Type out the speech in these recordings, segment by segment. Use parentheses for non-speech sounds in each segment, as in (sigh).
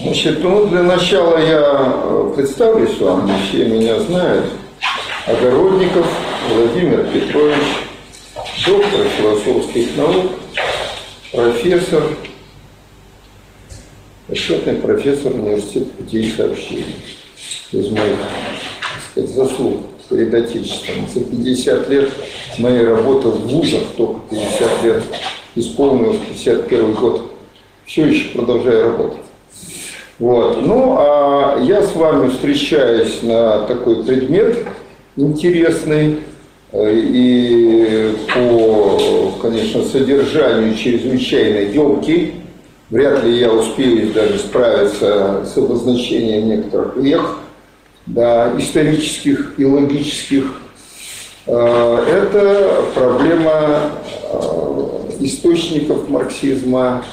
Значит, ну, для начала я э, представлюсь вам, все меня знают. Огородников Владимир Петрович, доктор философских наук, профессор, почетный профессор университета путей сообщений. Из моих так сказать, заслуг перед Отечеством. За 50 лет моей работы в вузах, только 50 лет исполнилось, 51 год, все еще продолжаю работать. Вот. Ну, а я с вами встречаюсь на такой предмет интересный э, и по, конечно, содержанию чрезвычайно емкий. Вряд ли я успею даже справиться с обозначением некоторых вех, да, исторических и логических. Э, это проблема э, источников марксизма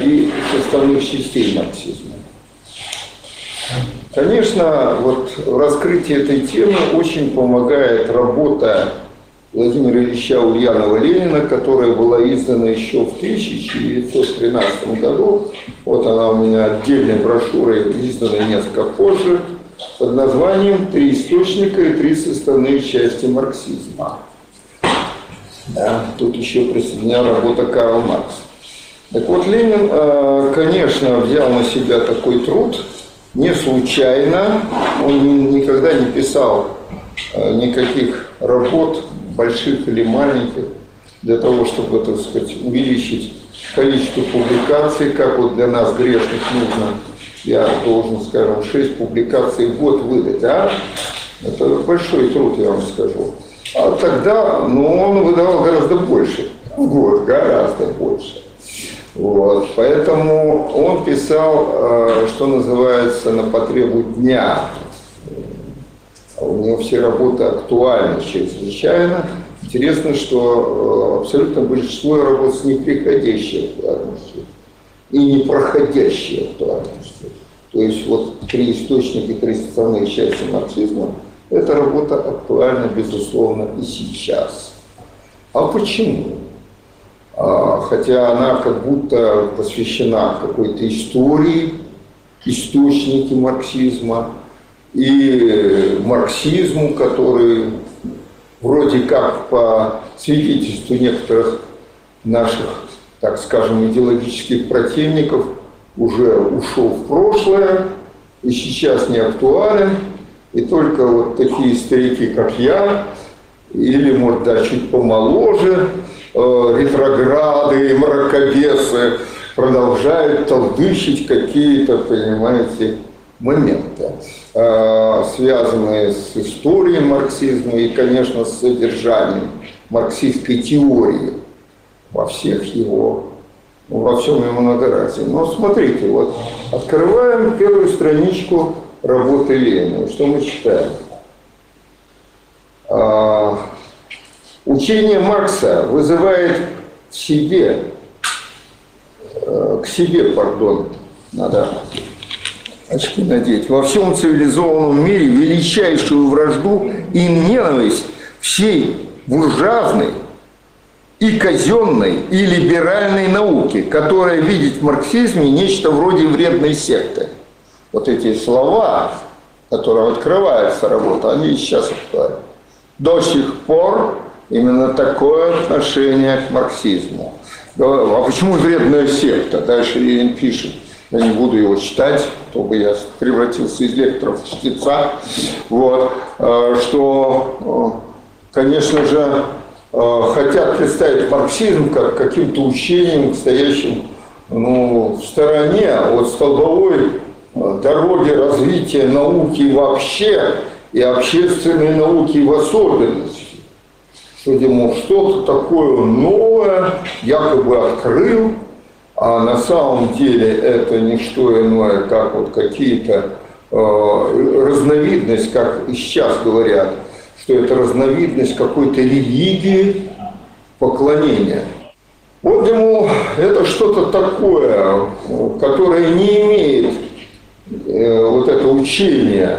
и составных частей марксизма. Конечно, вот в раскрытии этой темы очень помогает работа Владимира Ильича Ульянова-Ленина, которая была издана еще в 1913 году. Вот она у меня отдельной брошюрой, издана несколько позже, под названием «Три источника и три составные части марксизма». Да, тут еще присоединена работа Карла Маркса. Так вот, Ленин, э, конечно, взял на себя такой труд – не случайно, он никогда не писал э, никаких работ, больших или маленьких, для того, чтобы, так сказать, увеличить количество публикаций, как вот для нас грешных нужно, я должен, скажем, 6 публикаций в год выдать, а? Это большой труд, я вам скажу. А тогда, ну, он выдавал гораздо больше в год, гораздо больше. Вот. Поэтому он писал, э, что называется, на потребу дня. У него все работы актуальны чрезвычайно. Интересно, что э, абсолютно большинство работ с неприходящей актуальностью и непроходящей актуальностью. То есть вот три источника, три составные части марксизма, эта работа актуальна, безусловно, и сейчас. А почему? А, хотя она как будто посвящена какой-то истории, источнике марксизма и марксизму, который вроде как по свидетельству некоторых наших, так скажем, идеологических противников уже ушел в прошлое и сейчас не актуален. И только вот такие старики, как я, или, может, да, чуть помоложе, э, ретрограды и мракобесы продолжают толдычить какие-то, понимаете, моменты, э, связанные с историей марксизма и, конечно, с содержанием марксистской теории во всех его, во всем его многоразии. Но смотрите, вот открываем первую страничку работы Ленина. Что мы читаем? А, учение Маркса вызывает к себе, э, к себе, пардон, надо очки надеть, во всем цивилизованном мире величайшую вражду и ненависть всей буржуазной и казенной, и либеральной науки, которая видит в марксизме нечто вроде вредной секты. Вот эти слова, которые открывается работа, они сейчас актуальны до сих пор именно такое отношение к марксизму. А почему вредная секта? Дальше Ленин пишет. Я не буду его читать, чтобы я превратился из лектора в чтеца. Вот. А, что, а, конечно же, а, хотят представить марксизм как каким-то учением, стоящим ну, в стороне от столбовой дороги развития науки вообще и общественной науки в особенности. Что, дескать, что-то такое новое якобы открыл, а на самом деле это не что иное, как вот какие-то э, разновидность, как и сейчас говорят, что это разновидность какой-то религии поклонения. Вот ему это что-то такое, которое не имеет э, вот это учение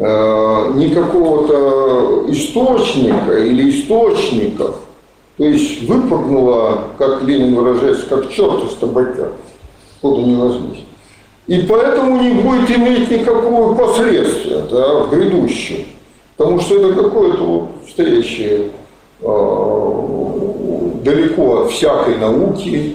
Э, никакого-то источника или источников. То есть выпрыгнула, как Ленин выражается, как черт из табака, не возьмись. И поэтому не будет иметь никакого последствия да, в грядущем. Потому что это какое-то вот стоящее э, далеко от всякой науки,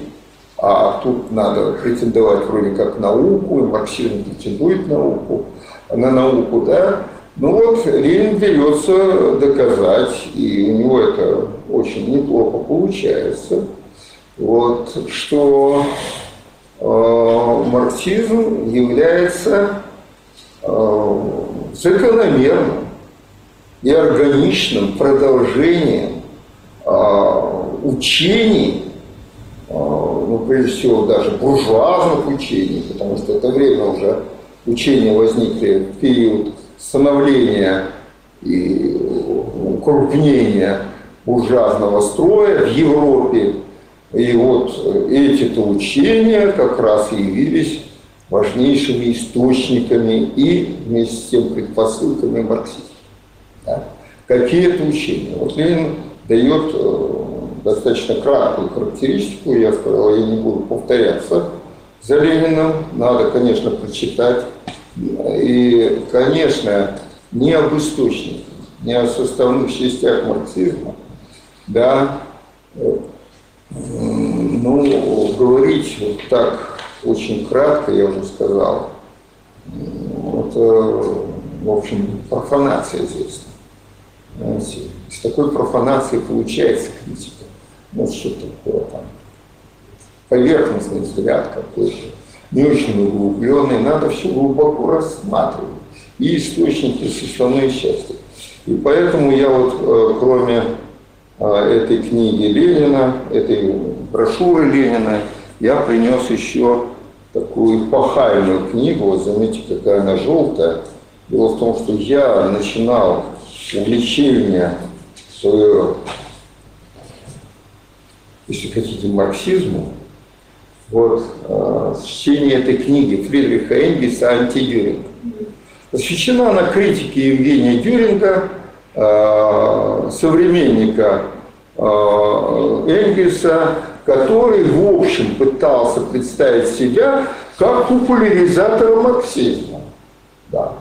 а тут надо претендовать вроде как науку, и марксизм претендует науку, на науку, да. Ну вот Ленин берется доказать, и у него это очень неплохо получается, вот, что э, марксизм является э, закономерным и органичным продолжением э, учений, э, ну, прежде всего, даже буржуазных учений, потому что это время уже учения возникли в период становления и укрупнения буржуазного строя в Европе. И вот эти-то учения как раз и явились важнейшими источниками и вместе с тем предпосылками марксизма. Да? Какие это учения? Вот Ленин дает э, достаточно краткую характеристику, я сказал, я не буду повторяться за Лениным, надо, конечно, прочитать. И, конечно, не об источниках, не о составных частях марксизма, да, ну, говорить вот так очень кратко, я уже сказал, это, в общем, профанация здесь. Знаете, из такой профанации получается критика. Ну, что такое там, поверхностный взгляд какой-то, не очень углубленный, надо все глубоко рассматривать. И источники составные части. И поэтому я вот, э, кроме э, этой книги Ленина, этой брошюры Ленина, я принес еще такую эпохальную книгу, вот заметьте, какая она желтая. Дело в том, что я начинал увлечение свое, если хотите, марксизму, вот, э, чтение этой книги Фридриха Энгельса «Антидюринг». Посвящена она критике Евгения Дюринга, э, современника э, Энгельса, который, в общем, пытался представить себя как популяризатора марксизма. Да.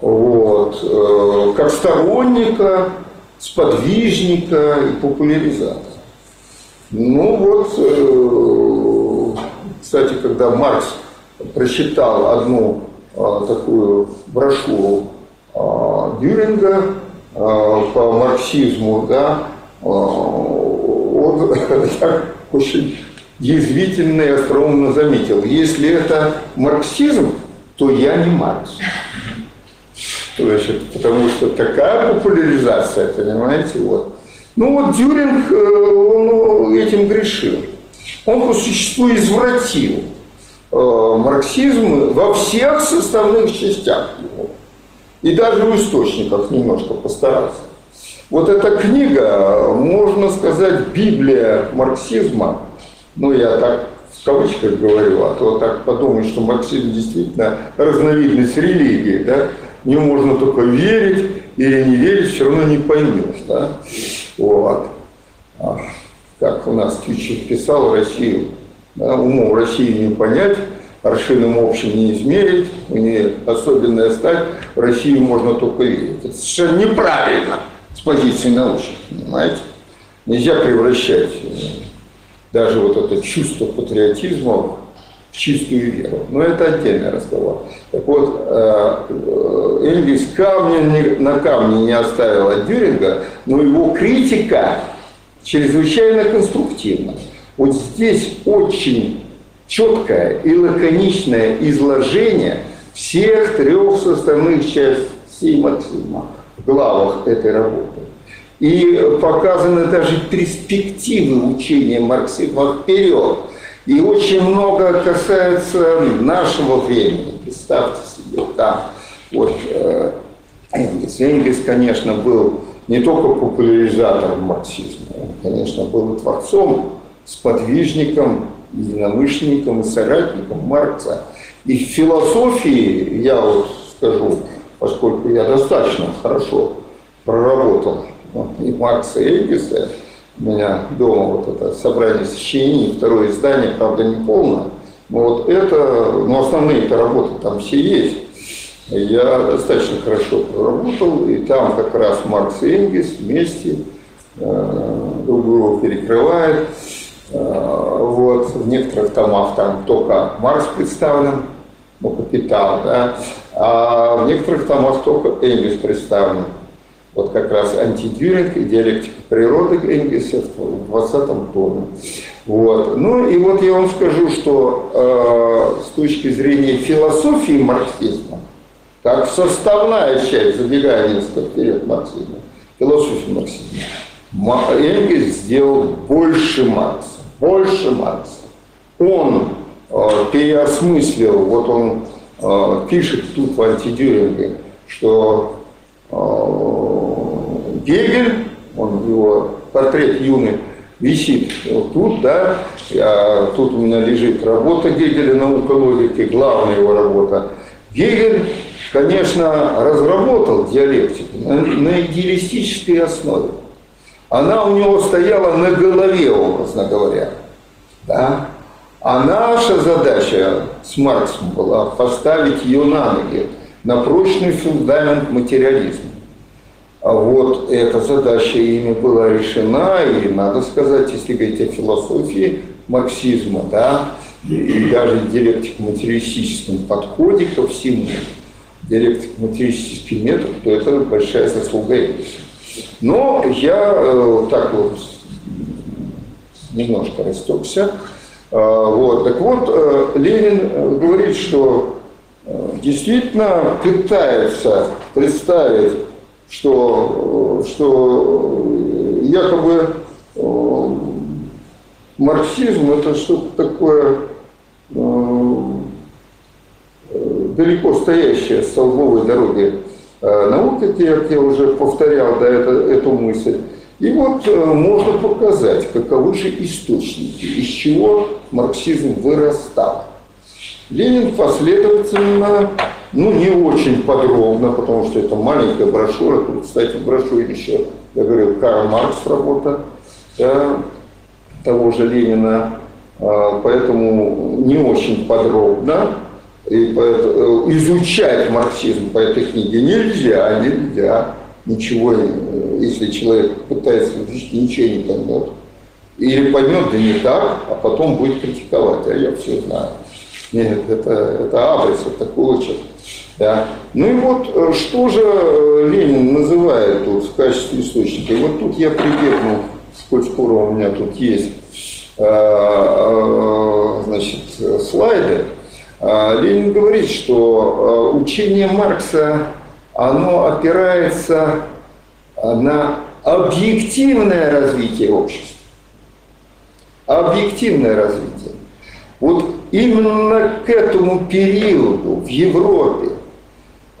Вот. Как сторонника, сподвижника и популяризатора. Ну вот, кстати, когда Маркс прочитал одну э, такую брошюру Дюринга по марксизму, да, он (laughs) так очень язвительно и остроумно заметил, если это марксизм, то я не Маркс. Значит, потому что такая популяризация, понимаете, вот. Ну вот Дюринг, э, он этим грешил. Он по существу извратил э, марксизм во всех составных частях его. И даже в источниках немножко постарался. Вот эта книга, можно сказать, Библия марксизма, ну я так в кавычках говорю, а то так подумаю, что марксизм действительно разновидность религии, да, не можно только верить или не верить, все равно не поймешь, да, вот. Как у нас Тютчев писал Россию, да, умом России не понять, аршином общим не измерить, у нее особенная стать, в Россию можно только верить. Это совершенно неправильно с позиции научной, понимаете? Нельзя превращать э, даже вот это чувство патриотизма в чистую веру. Но это отдельный разговор. Так вот, э, э, Энгельс камня на камне не оставил от Дюринга, но его критика чрезвычайно конструктивна. Вот здесь очень четкое и лаконичное изложение всех трех составных частей марксизма в главах этой работы. И показаны даже перспективы учения марксизма вперед. И очень много касается нашего времени. Представьте себе, да. Вот э, Энгельс. Энгельс, конечно, был не только популяризатором марксизма, он, конечно, был и творцом, сподвижником, единомышленником и соратником Маркса. И в философии, я вот скажу, поскольку я достаточно хорошо проработал ну, и Маркса, и Энгельса, у меня дома вот это собрание сочинений, второе издание, правда, не полное, Вот это, ну основные это работы там все есть. Я достаточно хорошо проработал, и там как раз Маркс и Энгельс вместе э, друг друга перекрывают. Э, вот, в некоторых томах там только Маркс представлен, ну, капитал, да, а в некоторых томах только Энгельс представлен. Вот как раз антидюринг и диалектика природы Энгельса в 20 томе. Вот. Ну и вот я вам скажу, что э, с точки зрения философии марксизма, как составная часть, забегая несколько вперед марксизма, философии марксизма, Энгельс сделал больше Маркса, больше Маркса. Он э, переосмыслил, вот он э, пишет тут в антидюринге, что э, Гегель, он его портрет юный, висит тут, да, а тут у меня лежит работа Гегеля «Наука логики», главная его работа. Гегель, конечно, разработал диалектику на, идеалистической основе. Она у него стояла на голове, образно говоря. Да? А наша задача с Марксом была поставить ее на ноги, на прочный фундамент материализма. А вот эта задача ими была решена, и надо сказать, если говорить о философии марксизма, да, и даже диалектико-материалистическом подходе ко всему, диалектико-материалистический метод, то это большая заслуга. Но я э, так вот немножко растекся. Э, вот. Так вот, э, Ленин э, говорит, что э, действительно пытается представить что, что якобы э, марксизм это что-то такое э, далеко стоящее с столбовой дороги э, науки, как я уже повторял да, это, эту мысль. И вот можно показать, каковы же источники, из чего марксизм вырастал. Ленин последовательно ну, не очень подробно, потому что это маленькая брошюра. Тут, кстати, в брошюре еще, я говорил, Карл Маркс работа да, того же Ленина. Поэтому не очень подробно. И э, изучать марксизм по этой книге нельзя, нельзя. Ничего, э, если человек пытается изучить, ничего не поймет. Или поймет, да не так, а потом будет критиковать, а я все знаю. Нет, это, это вот такого человека. Да. Ну и вот э, что же Ленин называет тут в качестве источника. И вот тут я прибегнул, сколь скоро у меня тут есть значит, слайды. Ленин говорит, что учение Маркса, оно опирается на объективное развитие общества. Объективное развитие. Вот именно к этому периоду в Европе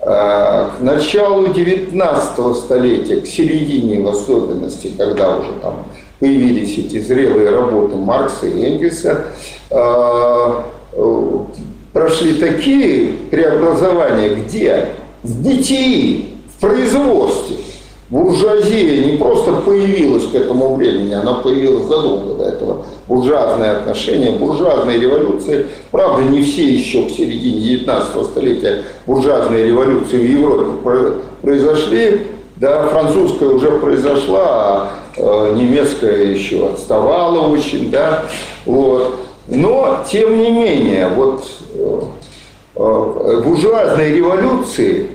к началу 19 столетия, к середине в особенности, когда уже там появились эти зрелые работы Маркса и Энгельса, прошли такие преобразования, где в бытии, в производстве, буржуазия не просто появилась к этому времени, она появилась задолго до этого. Буржуазные отношения, буржуазные революции. Правда, не все еще в середине 19 столетия буржуазные революции в Европе произошли. Да, французская уже произошла, а э, немецкая еще отставала очень, да, вот. Но, тем не менее, вот э, э, буржуазные революции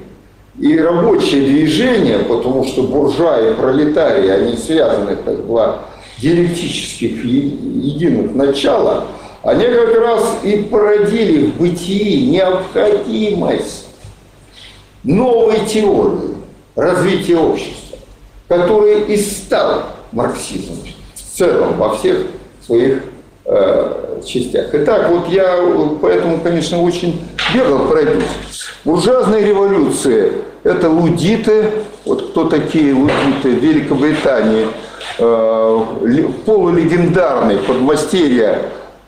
и рабочее движение, потому что буржуа и пролетарии, они связаны как два диалектических единых начала, они как раз и породили в бытии необходимость новой теории развития общества, которая и стала марксизмом в целом во всех своих э, частях. Итак, вот я поэтому, конечно, очень бегал пройдусь. Буржуазная революция – это лудиты. Вот кто такие лудиты в Великобритании? Э, полулегендарный подмастерье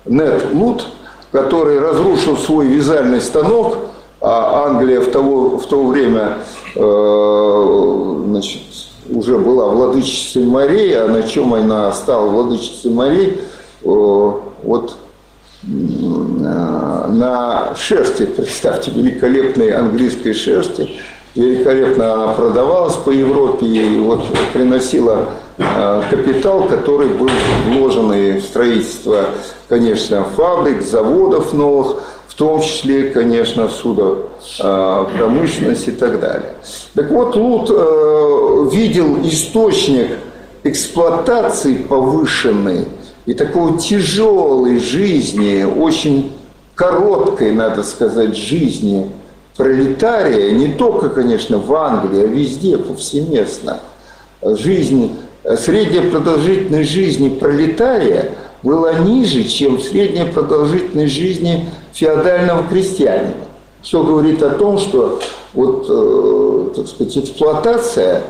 Нет Лут, который разрушил свой вязальный станок, а Англия в, того, в то время э, значит, уже была владычицей морей, а на чем она стала владычицей морей, вот на шерсти, представьте, великолепной английской шерсти. Великолепно продавалась по Европе и вот приносила э, капитал, который был вложен в строительство, конечно, фабрик, заводов новых, в том числе, конечно, в э, промышленность и так далее. Так вот, Лут э, видел источник эксплуатации повышенной и такой тяжелой жизни, очень короткой, надо сказать, жизни пролетария, не только, конечно, в Англии, а везде, повсеместно. Жизнь, средняя продолжительность жизни пролетария была ниже, чем средняя продолжительность жизни феодального крестьянина. Все говорит о том, что вот, э, так сказать, эксплуатация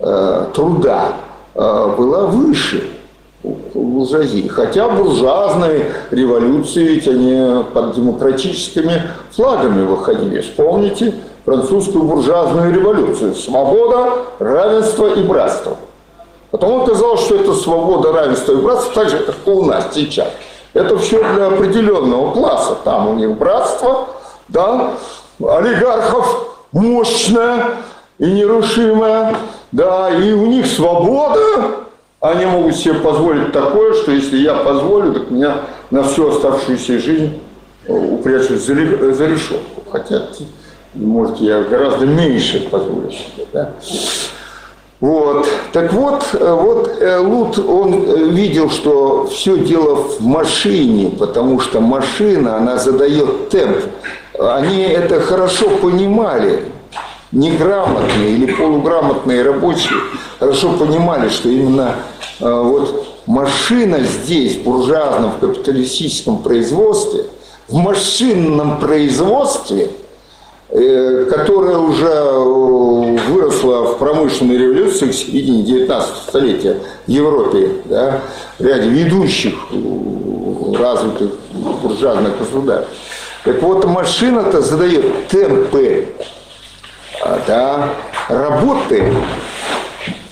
э, труда э, была выше буржуазии. Хотя буржуазные революции, ведь они под демократическими флагами выходили. Вспомните французскую буржуазную революцию. Свобода, равенство и братство. Потом оказалось, что это свобода, равенство и братство так же, как у нас сейчас. Это все для определенного класса. Там у них братство, да, олигархов мощное и нерушимое, да, и у них свобода, они могут себе позволить такое, что если я позволю, так меня на всю оставшуюся жизнь э, упрячут за, решетку. Хотя, может, я гораздо меньше позволю себе. Да? Вот. Так вот, э, вот э, Лут, он видел, что все дело в машине, потому что машина, она задает темп. Они это хорошо понимали неграмотные или полуграмотные рабочие хорошо понимали, что именно э, вот машина здесь, в буржуазном, в капиталистическом производстве, в машинном производстве, э, которое уже э, выросло в промышленной революции к середине 19 столетия в Европе, да, в ряде ведущих развитых буржуазных государств. Так вот, машина-то задает темпы да, работы.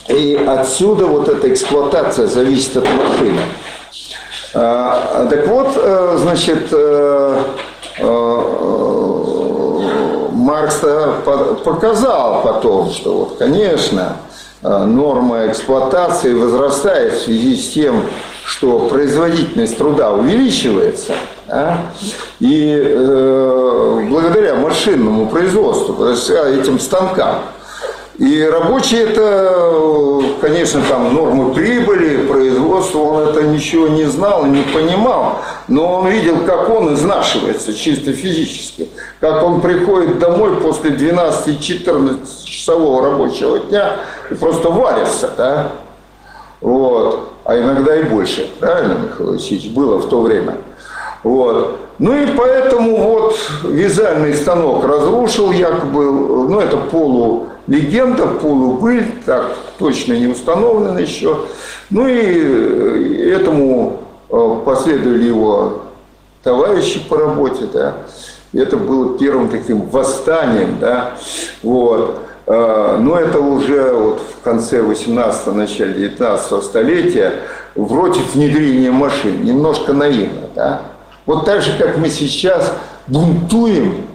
И отсюда вот эта эксплуатация зависит от машины. А, так вот, э, значит, э, э, Маркс показал потом, что вот, конечно, норма эксплуатации возрастает в связи с тем, что производительность труда увеличивается, а? и э, благодаря машинному производству, этим станкам, и рабочий это, конечно, там нормы прибыли, производства, он это ничего не знал не понимал, но он видел, как он изнашивается чисто физически, как он приходит домой после 12-14 часового рабочего дня и просто варится, да, вот, а иногда и больше, правильно, Михаил Васильевич, было в то время. Вот. Ну и поэтому вот вязальный станок разрушил якобы, ну это полулегенда, полубыль, так точно не установлено еще. Ну и этому э, последовали его товарищи по работе, да. Это было первым таким восстанием, да. Вот. Э, но это уже вот в конце 18-го, начале 19 столетия против внедрения машин, немножко наивно, да. Вот так же, как мы сейчас бунтуем,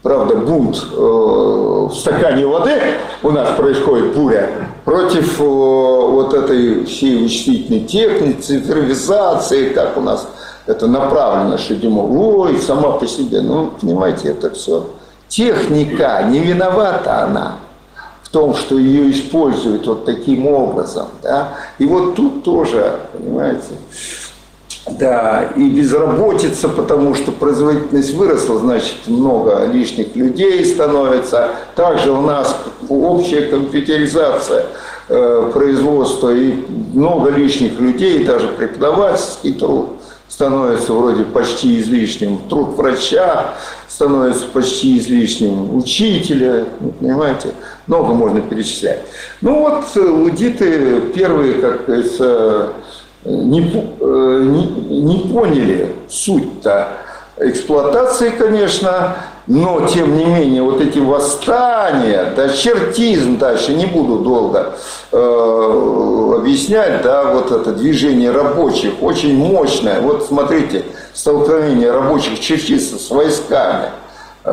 правда, бунт э, в стакане воды у нас происходит буря, против э, вот этой всей вычислительной техники, цифровизации, как у нас это направлено, что ой, сама по себе. Ну, понимаете, это все техника, не виновата она в том, что ее используют вот таким образом. Да? И вот тут тоже, понимаете, да, и безработица, потому что производительность выросла, значит, много лишних людей становится. Также у нас общая компьютеризация э, производства и много лишних людей, даже преподавательский труд становится вроде почти излишним. Труд врача становится почти излишним. Учителя, понимаете, много можно перечислять. Ну вот лудиты первые, как говорится, не, э, не, не поняли суть-то эксплуатации, конечно, но, тем не менее, вот эти восстания, да, чертизм дальше, не буду долго э, объяснять, да, вот это движение рабочих, очень мощное. Вот смотрите, столкновение рабочих чертистов с войсками э,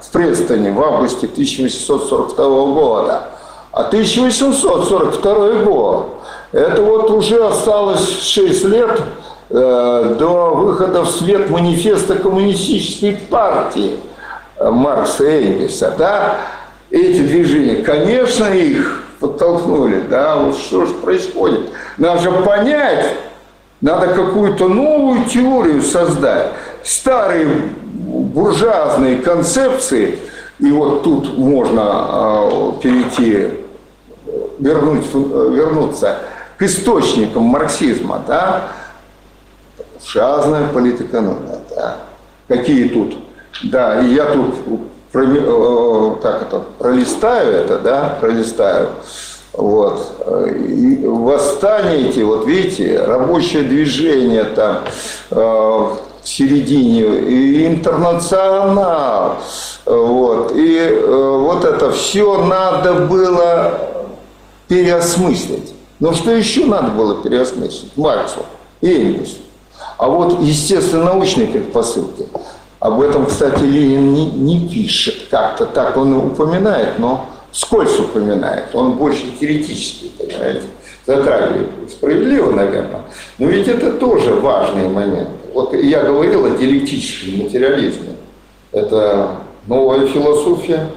в Престоне в августе 1842 года. А 1842 год, это вот уже осталось 6 лет э, до выхода в свет манифеста коммунистической партии – Маркса и Энгельса, да, эти движения, конечно, их подтолкнули, да, вот что же происходит. Надо же понять, надо какую-то новую теорию создать. Старые буржуазные концепции, и вот тут можно э, перейти, вернуть, вернуться к источникам марксизма, да, буржуазная политэкономия, да, какие тут да, и я тут э, так это, пролистаю это, да, пролистаю. Вот. И восстание эти, вот видите, рабочее движение там э, в середине, и интернационал, вот. И э, вот это все надо было переосмыслить. Но что еще надо было переосмыслить? Марксу и Энгельсу. А вот естественно-научные предпосылки. Об этом, кстати, Ленин не, не пишет как-то так, он упоминает, но скользь упоминает, он больше теоретически, понимаете, затрагивает. Справедливо, наверное. Но ведь это тоже важный момент. Вот я говорил о диалектическом материализме. Это новая философия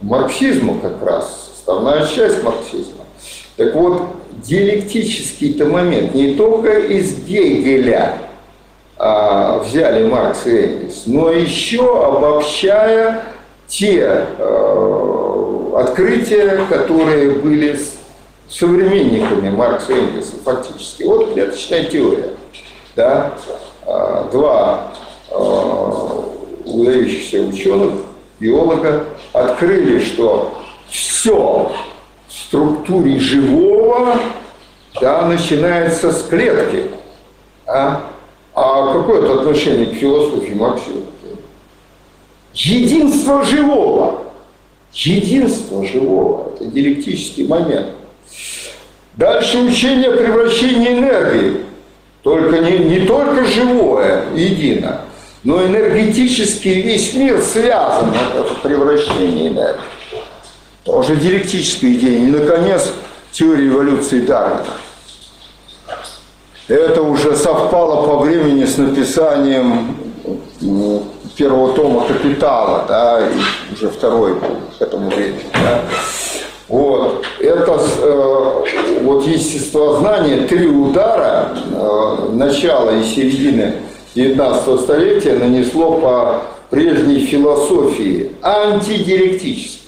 марксизма как раз, составная часть марксизма. Так вот, диалектический-то момент не только из Гегеля, а, взяли Маркс и Энгельс, но еще обобщая те э, открытия, которые были современниками Маркса и Энгельса фактически. Вот клеточная теория. Да? А, два э, выдающихся ученых, биолога, открыли, что все структуре живого да, начинается с клетки. А? А какое это отношение к философии Марксизма? Единство живого. Единство живого. Это диалектический момент. Дальше учение о превращении энергии. Только не, не только живое, едино, но энергетически весь мир связан. Это превращение энергии. Тоже диалектическая идея. И, наконец, теория эволюции Дарвина. Это уже совпало по времени с написанием ну, первого тома «Капитала», да, и уже второй был к этому времени. Да. Вот. Это э, вот естествознание, три удара э, начала и середины 19 столетия нанесло по прежней философии антидиалектической,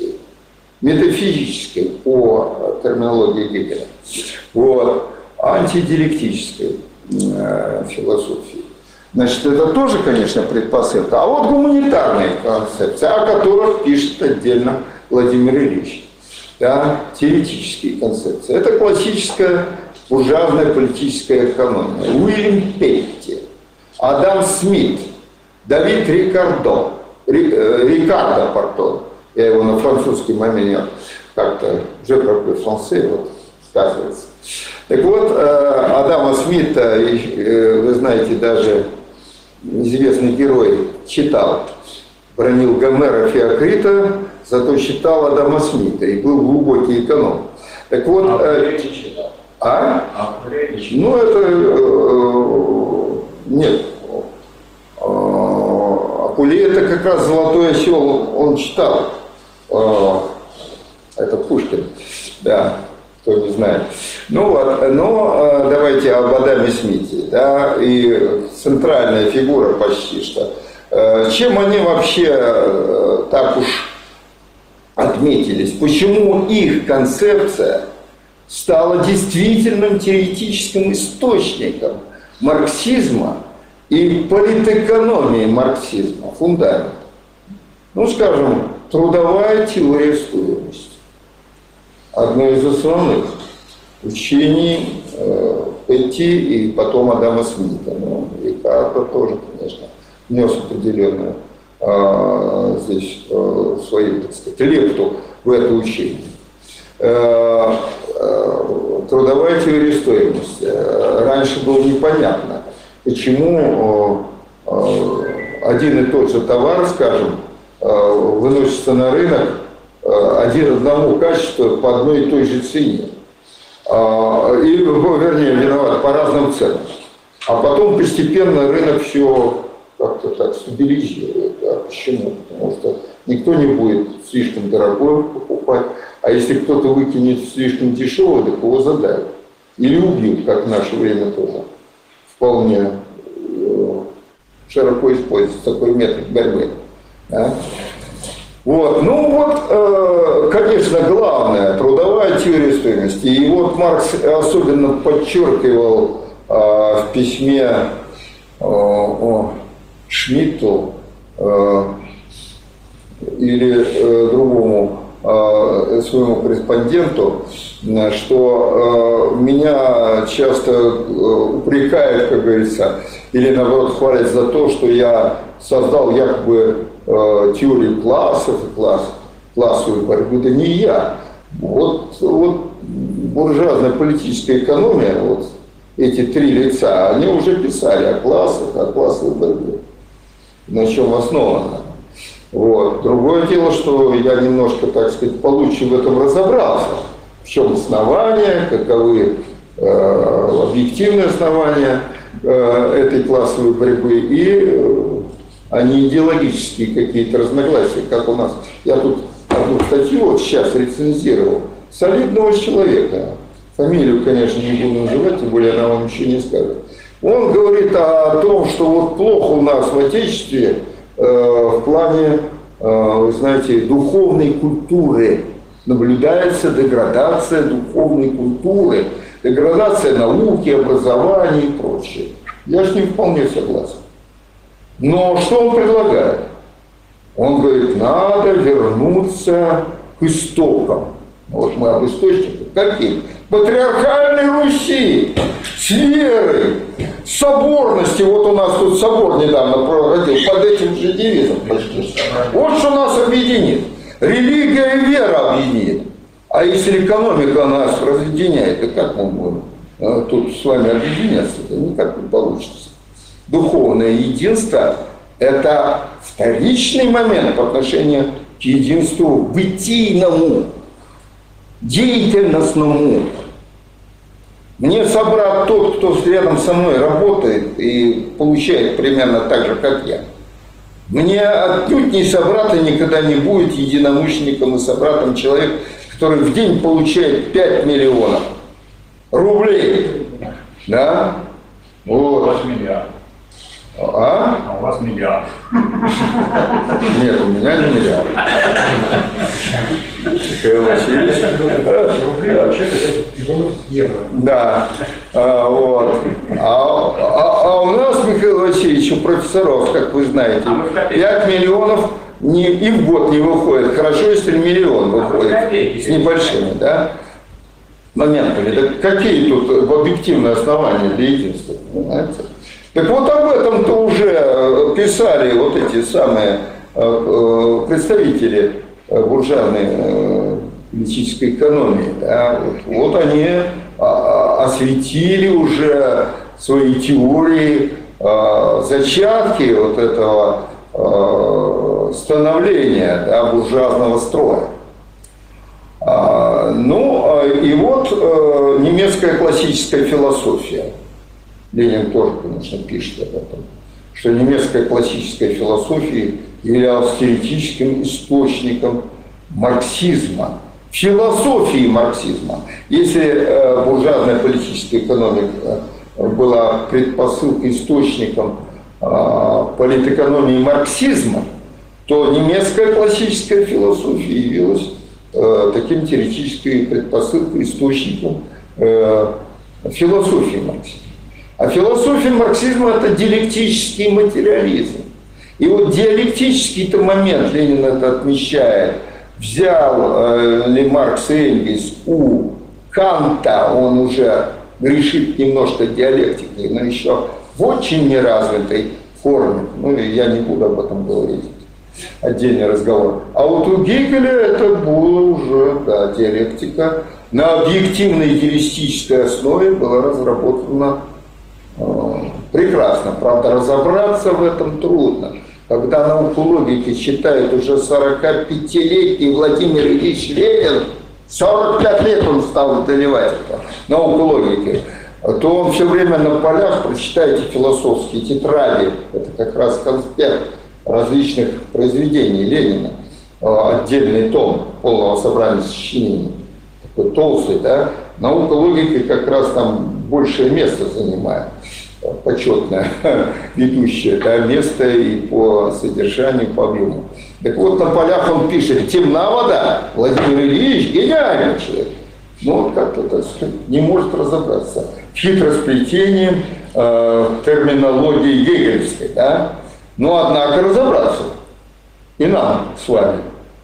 метафизической по терминологии Гегеля. Вот антидиалектической э, философии. Значит, это тоже, конечно, предпосылка. А вот гуманитарные концепции, о которых пишет отдельно Владимир Ильич. Да, теоретические концепции. Это классическая буржуазная политическая экономия. Уильям Петти, Адам Смит, Давид Рикардо, э, Рикардо, пардон, я его на французский момент как-то, уже какой францей, вот сказывается. Так вот, э, Адама Смита, э, вы знаете, даже известный герой читал, бронил Гомера Феокрита, зато читал Адама Смита и был глубокий эконом. Так вот... А, читал? А? а ну, это... Нет. Акулей это как раз «Золотой осел» он читал. Это Пушкин. Да кто не знает. Ну вот, но э, давайте об Адаме Смите, да, и центральная фигура почти что. Э, чем они вообще так уж отметились? Почему их концепция стала действительным теоретическим источником марксизма и политэкономии марксизма, фундамент? Ну, скажем, трудовая теория стоимости одно из основных учений э, Петти и потом Адама Смита. Ну, Рикардо тоже, конечно, внес определенную э, здесь э, свою, так сказать, лепту в это учение. Э, э, трудовая теория стоимости. Э, раньше было непонятно, почему один и тот же товар, скажем, выносится на рынок один одному качеству по одной и той же цене. И, ну, вернее, виноват по разным ценам. А потом постепенно рынок все как-то так стабилизирует. А почему? Потому что никто не будет слишком дорогой покупать. А если кто-то выкинет слишком дешево, так его задают. Или убьют, как в наше время тоже. Вполне э, широко используется такой метод борьбы. Да? Вот. Ну вот, э, конечно, главное, трудовая теория стоимости. И вот Маркс особенно подчеркивал э, в письме о Шмидту или другому Э, своему корреспонденту, э, что э, меня часто упрекают, как говорится, или наоборот хвалят за то, что я создал якобы теорию классов и класс, классовую борьбу. Да не я. Вот, вот буржуазная политическая экономия, вот эти три лица, они уже писали о классах, о классовой борьбе. На чем основано. Вот. Другое дело, что я немножко, так сказать, получше в этом разобрался. В чем основания, каковы э, объективные основания э, этой классовой борьбы и э, а не идеологические какие-то разногласия, как у нас. Я тут одну статью вот сейчас рецензировал. Солидного человека. Фамилию, конечно, не буду называть, тем более она вам ничего не скажет. Он говорит о том, что вот плохо у нас в Отечестве Э, в плане, э, вы знаете, духовной культуры. Наблюдается деградация духовной культуры, деградация науки, образования и прочее. Я с ним вполне согласен. Но что он предлагает? Он говорит, надо вернуться к истокам. Вот мы об источниках. Каким? Патриархальной Руси, с верой, соборности. Вот у нас тут собор недавно проходил под этим же девизом почти. Вот что нас объединит. Религия и вера объединит. А если экономика нас разъединяет, то как мы будем э, тут с вами объединяться? Это никак не получится. Духовное единство – это вторичный момент по отношению к единству бытийному, деятельностному. Мне собрат тот, кто рядом со мной работает и получает примерно так же, как я. Мне отнюдь не собрат и никогда не будет единомышленником и собратом человек, который в день получает 5 миллионов рублей. Да? Вот. миллиард. А? А у вас миллиард. Нет, у меня не миллиард. Михаил Васильевич. Да. А, вот. А, а, а у нас, Михаил Васильевич, у профессоров, как вы знаете, 5 миллионов не, и в год не выходит. Хорошо, если миллион выходит с небольшими, да? Моментами. Да какие тут объективные основания для единства? Понимаете? Так вот об этом-то уже э, писали вот эти самые э, э, представители буржуазной политической экономии. Да? Вот, они а, а, осветили уже свои теории, зачатки вот этого становления да, буржуазного строя. Ну, и вот немецкая классическая философия – Ленин тоже, конечно, пишет об этом, что немецкая классическая философия являлась теоретическим источником марксизма, философии марксизма. Если э, буржуазная политическая экономика э, была предпосылкой, источником э, политэкономии марксизма, то немецкая классическая философия явилась таким теоретической предпосылкой, источником философии марксизма. А философия марксизма – это диалектический материализм. И вот диалектический-то момент, Ленин это отмечает, взял э, ли Маркс и Энгельс у Канта, он уже грешит немножко диалектикой, но еще в очень неразвитой кормит. Ну, я не буду об этом говорить. Отдельный разговор. А вот у Гегеля это было уже, да, диалектика. На объективной идеалистической основе была разработана прекрасно. Правда, разобраться в этом трудно. Когда науку логики читает уже 45-летний Владимир Ильич Ленин, 45 лет он стал доливать это, науку логики, то он все время на полях, прочитайте философские тетради, это как раз конспект различных произведений Ленина, а, отдельный том полного собрания сочинений, такой толстый, да, наука логики как раз там большее место занимает почетное (laughs) ведущее да, место и по содержанию, по объему. Так вот, на полях он пишет, темна вода, Владимир Ильич гениальный человек. Но вот как-то, так не может разобраться в хитросплетении э, терминологии гегельской. Да? Но, однако, разобраться. И нам с вами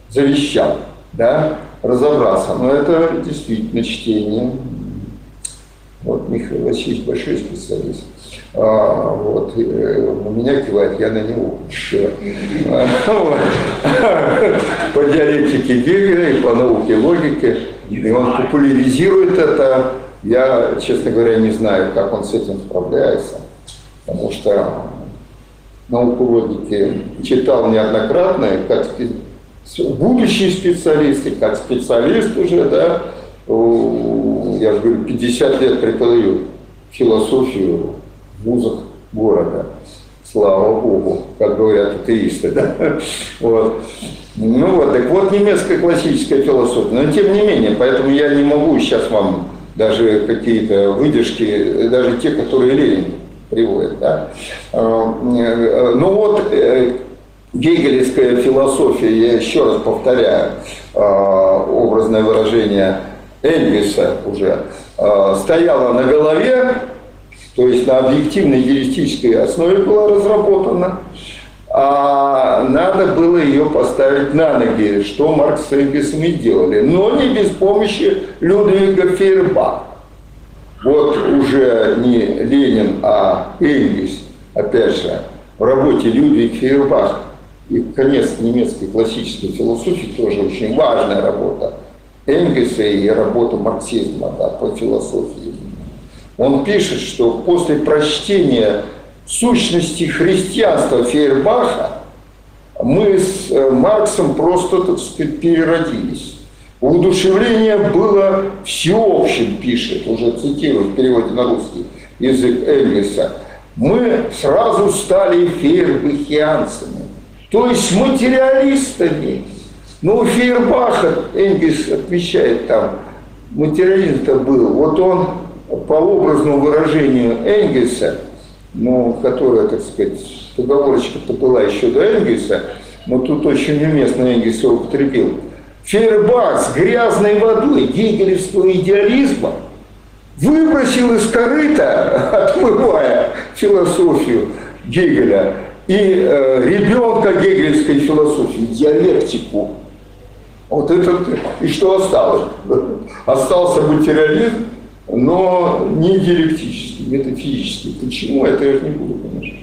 завещал да, разобраться. Но это действительно чтение. Вот Михаил Васильевич большой специалист. А, вот, э, на меня кивает, я на него. По диалектике Гегеля и по науке логики. И он популяризирует это. Я, честно говоря, не знаю, как он с этим справляется. Потому что науку логики читал неоднократно, как будущие специалисты, как специалист уже, да, я же говорю, 50 лет преподаю философию вузах города. Слава Богу, как говорят атеисты. Да? Вот. Ну вот, так вот немецкая классическая философия. Но тем не менее, поэтому я не могу сейчас вам даже какие-то выдержки, даже те, которые Ленин приводит. Да? А, э, ну вот, э, гегелевская философия, я еще раз повторяю, а, образное выражение Энгельса уже, а, стояла на голове то есть на объективной юристической основе была разработана, а надо было ее поставить на ноги, что Маркс с Энгельсом и делали, но не без помощи Людвига Фейербаха. Вот уже не Ленин, а Энгельс, опять же, в работе Людвиг Фейербах и конец немецкой классической философии тоже очень важная работа Энгельса и работа марксизма да, по философии он пишет, что после прочтения сущности христианства Фейербаха мы с э, Марксом просто, так сказать, переродились. Удушевление было всеобщим, пишет, уже цитирую в переводе на русский язык Энгельса. Мы сразу стали фейербахианцами, то есть материалистами. Но у Фейербаха, Энгельс отвечает там, материалист-то был, вот он по образному выражению Энгельса, ну, которая, так сказать, поговорочка-то была еще до Энгельса, но тут очень уместно Энгельс его употребил. Фейербах грязной водой гегелевского идеализма выбросил из корыта, отмывая философию Гегеля, и э, ребенка гегельской философии, диалектику. Вот это, и что осталось? Остался материализм, но не диалектический, метафизический. Почему? Это я же не буду, конечно,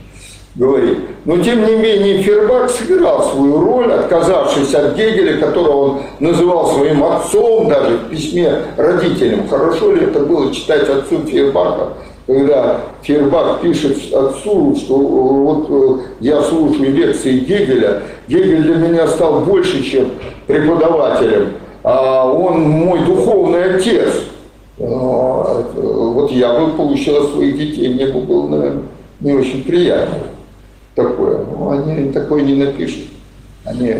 говорить. Но, тем не менее, Фербак сыграл свою роль, отказавшись от Гегеля, которого он называл своим отцом даже в письме родителям. Хорошо ли это было читать отцу Фербака, когда Фербак пишет отцу, что вот э, я слушаю лекции Гегеля, Гегель для меня стал больше, чем преподавателем, а он мой духовный отец – вот я бы получил от своих детей, мне бы было, наверное, не очень приятно такое. Но они такое не напишут. Они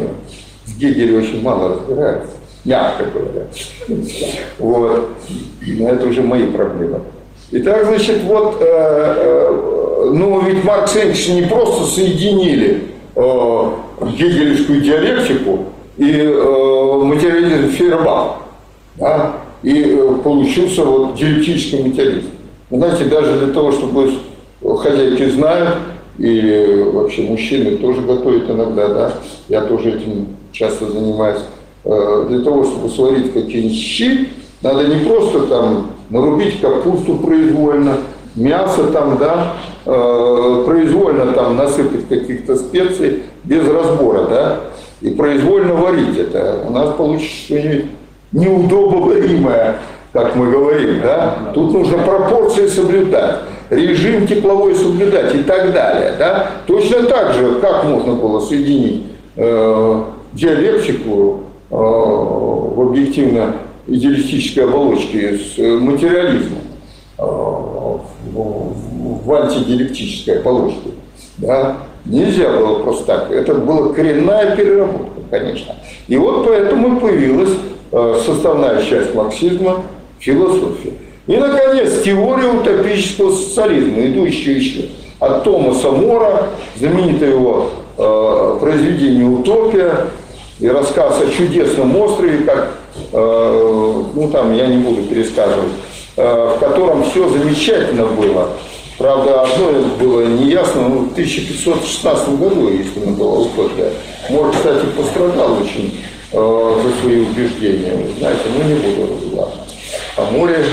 в Гегеле очень мало разбираются, мягко говоря. Вот. Но это уже мои проблемы. Итак, значит, вот, э, э, ну ведь Маркс и Энгельс не просто соединили э, гегелевскую диалектику и э, материализм Фейербах, да? И э, получился вот диалектический. Вы знаете, даже для того, чтобы хозяйки знают, и вообще мужчины тоже готовят иногда, да, я тоже этим часто занимаюсь, э, для того, чтобы сварить какие-нибудь щи, надо не просто там нарубить капусту произвольно, мясо там, да, э, произвольно там насыпать каких-то специй без разбора, да, и произвольно варить это. У нас получится что-нибудь неудобоваримое, как мы говорим, да. Тут нужно пропорции соблюдать, режим тепловой соблюдать и так далее, да. Точно так же, как можно было соединить э, диалектику э, в объективно-идеалистической оболочке с материализмом э, в, в антидиалектической оболочке. Да? Нельзя было просто так. Это была коренная переработка, конечно. И вот поэтому появилась э, составная часть марксизма – философия. И, наконец, теория утопического социализма, идущая еще от Томаса Мора, знаменитое его э, произведение «Утопия», и рассказ о чудесном острове, как, э, ну там я не буду пересказывать, э, в котором все замечательно было. Правда, одно было неясно, ну, в 1516 году, если не было утопия. Мор, кстати, пострадал очень э, за свои убеждения. Вы знаете, ну не буду разговаривать о море.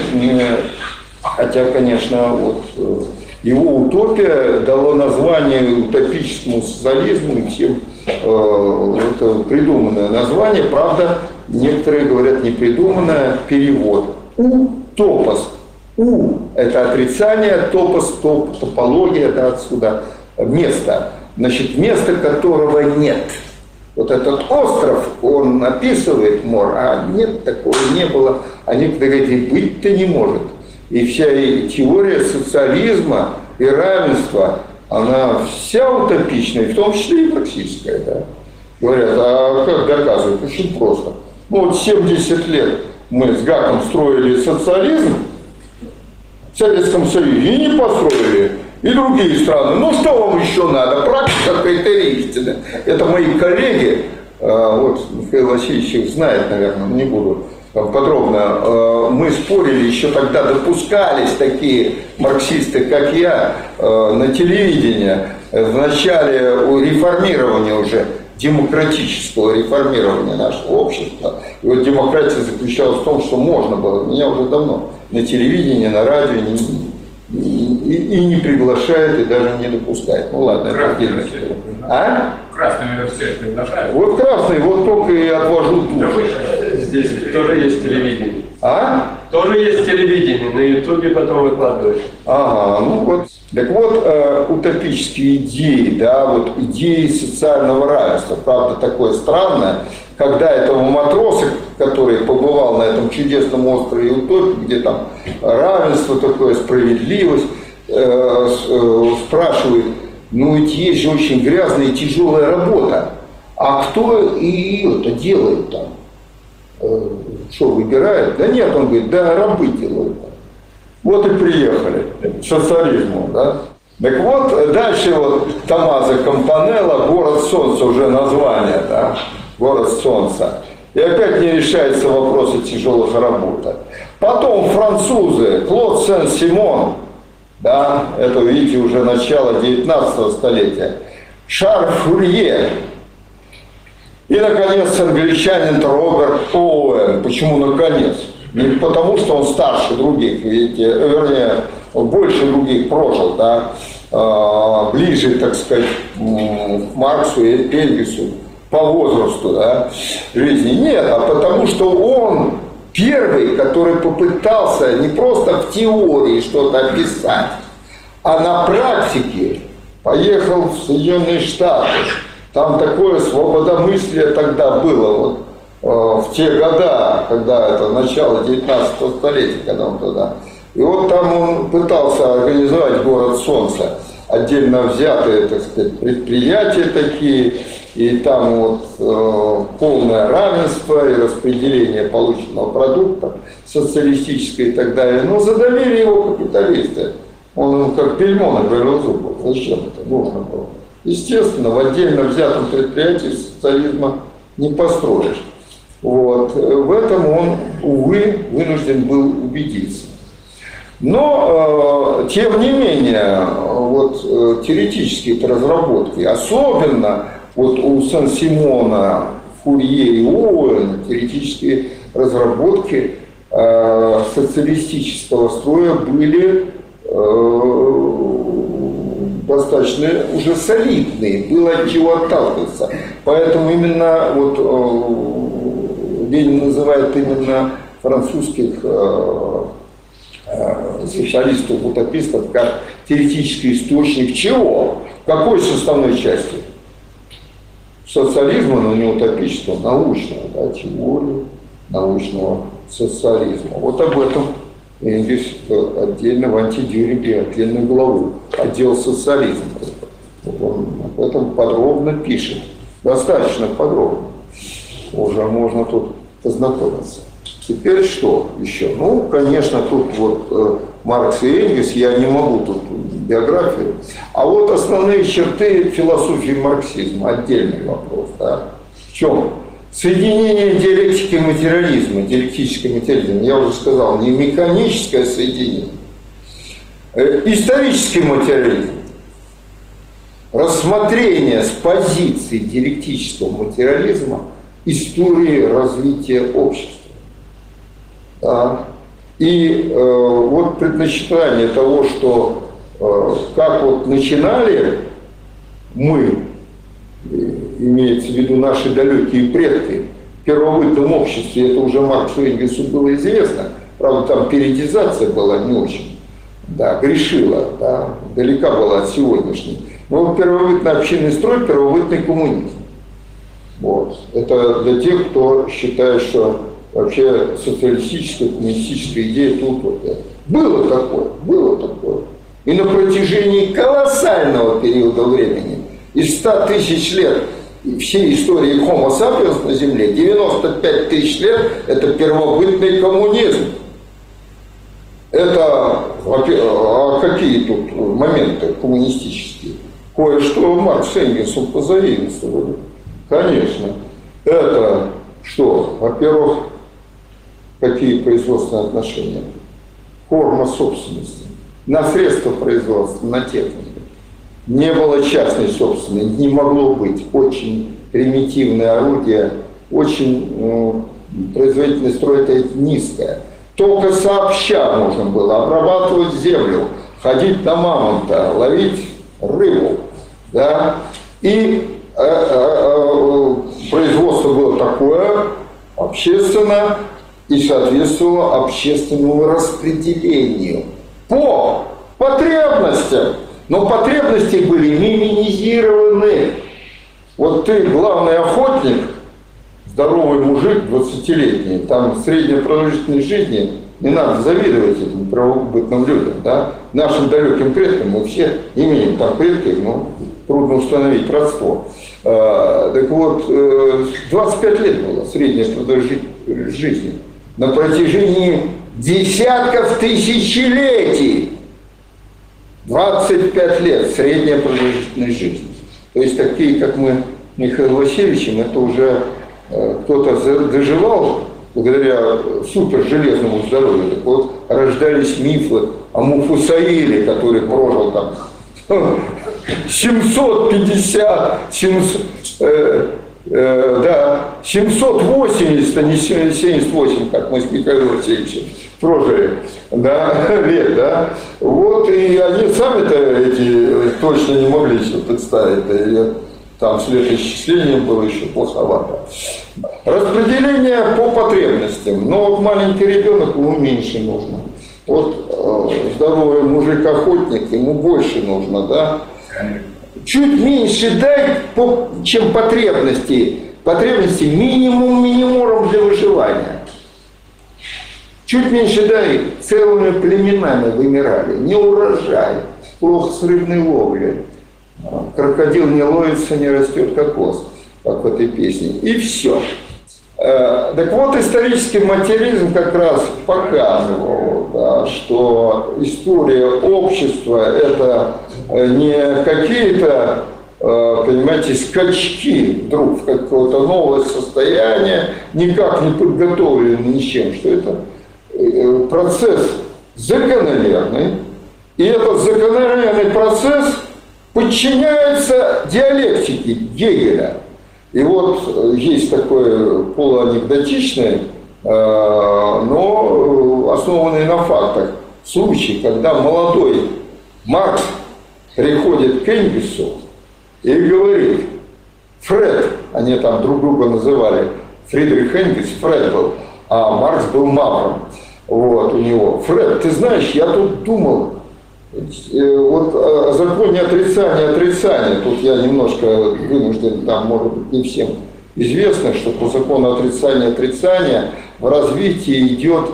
Хотя, конечно, вот э, его утопия дало название утопическому социализму и всем э, это придуманное название. Правда, некоторые говорят не придуманное, перевод. Утопос у – это отрицание, топос, топ, топология, да, отсюда, место. Значит, место которого нет. Вот этот остров, он описывает мор, а нет, такого не было. Некоторые говорят, и быть-то не может. И вся теория социализма и равенства, она вся утопичная, в том числе и марксистская. Да? Говорят, а как доказывать? Очень просто. Ну вот 70 лет мы с Гаком строили социализм, в Советском Союзе и не построили, и другие страны. Ну что вам еще надо? Практика критерий истины. Это мои коллеги, э, вот Михаил Васильевич их знает, наверное, не буду подробно. Э, мы спорили, еще тогда допускались такие марксисты, как я, э, на телевидении в начале реформирования уже демократического реформирования нашего общества. И вот демократия заключалась в том, что можно было, меня уже давно на телевидении, на радио не, и, и не приглашает, и даже не допускает. Ну ладно, Красный это отдельная. А? Красный университет приглашает. Вот красный, вот только и отвожу тут. Здесь тоже есть телевидение. А? Тоже есть телевидение, на ютубе потом выкладываешь. Ага, ну вот. Так вот, э, утопические идеи, да, вот идеи социального равенства, правда, такое странное, когда этого матроса, который побывал на этом чудесном острове Утопии, где там равенство такое, справедливость, спрашивает, ну ведь есть же очень грязная и тяжелая работа, а кто ее-то делает там? Э, что, выбирает? Да нет, он говорит, да рабы делают. Вот и приехали к социализму, да. Так вот, дальше вот Томазо Кампанелло, «Город солнца» уже название, да, «Город солнца». И опять не решается вопрос о тяжелых работах. Потом французы, Клод Сен-Симон, да, это, видите, уже начало 19 столетия, Шарль Фурье, и, наконец, англичанин Роберт Оуэн. Почему наконец? Не потому, что он старше других, видите, вернее, он больше других прожил, да, а, ближе, так сказать, к Марксу и Энгельсу по возрасту, да, жизни. Нет, а потому что он первый, который попытался не просто в теории что-то описать, а на практике поехал в Соединенные Штаты. Там такое свободомыслие тогда было, вот, э, в те года, когда это начало 19 столетия, когда он туда. И вот там он пытался организовать город Солнца, отдельно взятые, так сказать, предприятия такие, и там вот э, полное равенство и распределение полученного продукта, социалистическое и так далее. Но задавили его капиталисты. Он им как бельмо наговорил зубы. Зачем это нужно было? Естественно, в отдельно взятом предприятии социализма не построишь. Вот. В этом он, увы, вынужден был убедиться. Но, э, тем не менее, вот э, теоретические разработки, особенно вот у Сан-Симона, Фурье и Оуэна, теоретические разработки э, социалистического строя были достаточно уже солидные, было от чего отталкиваться. Поэтому именно вот э, Ленин называет именно французских э, э, социалистов, утопистов как теоретический источник чего? Какой составной части? Социализма, но не утопического, научного, да, теории научного социализма. Вот об этом Энгельс отдельно в антидюринге отдельную главу, отдел социализма. Он об этом подробно пишет, достаточно подробно. Уже можно тут познакомиться. Теперь что еще? Ну, конечно, тут вот э, Маркс и Энгельс, я не могу тут биографию. А вот основные черты философии марксизма, отдельный вопрос. Да? В чем? Соединение диалектики материализма, диалектический материализм, я уже сказал, не механическое соединение, э, исторический материализм, рассмотрение с позиции диалектического материализма истории развития общества. Да. И э, вот предначитание того, что э, как вот начинали мы имеется в виду наши далекие предки, в первобытном обществе, это уже Марксу Энгельсу было известно, правда, там периодизация была не очень, да, грешила, да, далека была от сегодняшней. Но вот первобытный общинный строй, первобытный коммунизм. Вот. Это для тех, кто считает, что вообще социалистическая, коммунистическая идея тут вот это. Было такое, было такое. И на протяжении колоссального периода времени из 100 тысяч лет всей истории Homo sapiens на Земле, 95 тысяч лет – это первобытный коммунизм. Это а какие тут моменты коммунистические? Кое-что Маркс с Энгельсом позаимствовали. Конечно. Это что? Во-первых, какие производственные отношения? Форма собственности. На средства производства, на технику не было частной собственности, не могло быть. Очень примитивное орудие, очень ну, производительность строя низкая. Только сообща можно было обрабатывать землю, ходить на мамонта, ловить рыбу. Да? И э, э, э, производство было такое, общественно, и соответствовало общественному распределению по потребностям но потребности были минимизированы. Вот ты главный охотник, здоровый мужик, 20-летний, там средняя продолжительность жизни, не надо завидовать этим правобытным людям, да? Нашим далеким предкам мы все имеем там предки, но трудно установить родство. А, так вот, 25 э, лет было средняя продолжительность жизни. На протяжении десятков тысячелетий 25 лет средняя продолжительность жизни. То есть такие, как мы, Михаил Васильевичем, это уже э, кто-то доживал благодаря супер железному здоровью. Так вот, рождались мифы о Муфусаиле, который прожил там (laughs) 750, 700, э, э, да, 780, а не 78, как мы с Михаилом Васильевичем прожили, да, (laughs) лет, да. Вот, и они сами-то эти точно не могли себе представить, да, там с летоисчислением было еще плоховато. Распределение по потребностям. Но вот маленький ребенок, ему меньше нужно. Вот э, здоровый мужик-охотник, ему больше нужно, да. Чуть меньше дай, чем потребности. Потребности минимум минимумом для выживания. Чуть меньше дай, целыми племенами вымирали, не урожай, плохо с рыбной ловлей. Крокодил не ловится, не растет кокос, как в этой песне. И все. Э, так вот, исторический материализм как раз показывал, да, что история общества – это не какие-то, э, понимаете, скачки вдруг в какое-то новое состояние, никак не подготовлены ничем, что это Э, процесс закономерный, и этот закономерный процесс подчиняется диалектике Гегеля. И вот э, есть такое полуанекдотичное, э, но основанное на фактах случай, когда молодой Маркс приходит к Энгельсу и говорит, Фред, они там друг друга называли, Фридрих Энгельс, Фред был, а Маркс был Мавром, вот у него. Фред, ты знаешь, я тут думал, э, вот о законе отрицания отрицания, тут я немножко вынужден, там, может быть, не всем известно, что по закону отрицания отрицания в развитии идет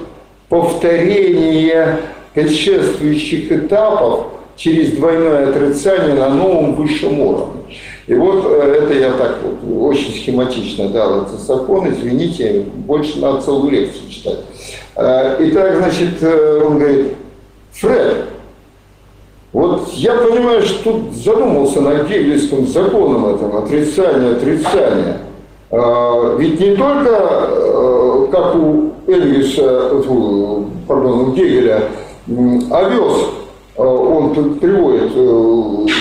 повторение предшествующих этапов через двойное отрицание на новом высшем уровне. И вот э, это я так вот очень схематично дал этот закон, извините, больше надо целую лекцию читать. Э, итак, значит, э, он говорит, Фред, вот я понимаю, что тут задумался над гегельским законом этом, отрицание, отрицание. Ведь не только, как у Энгельса, пардон, у Гегеля, овес, он приводит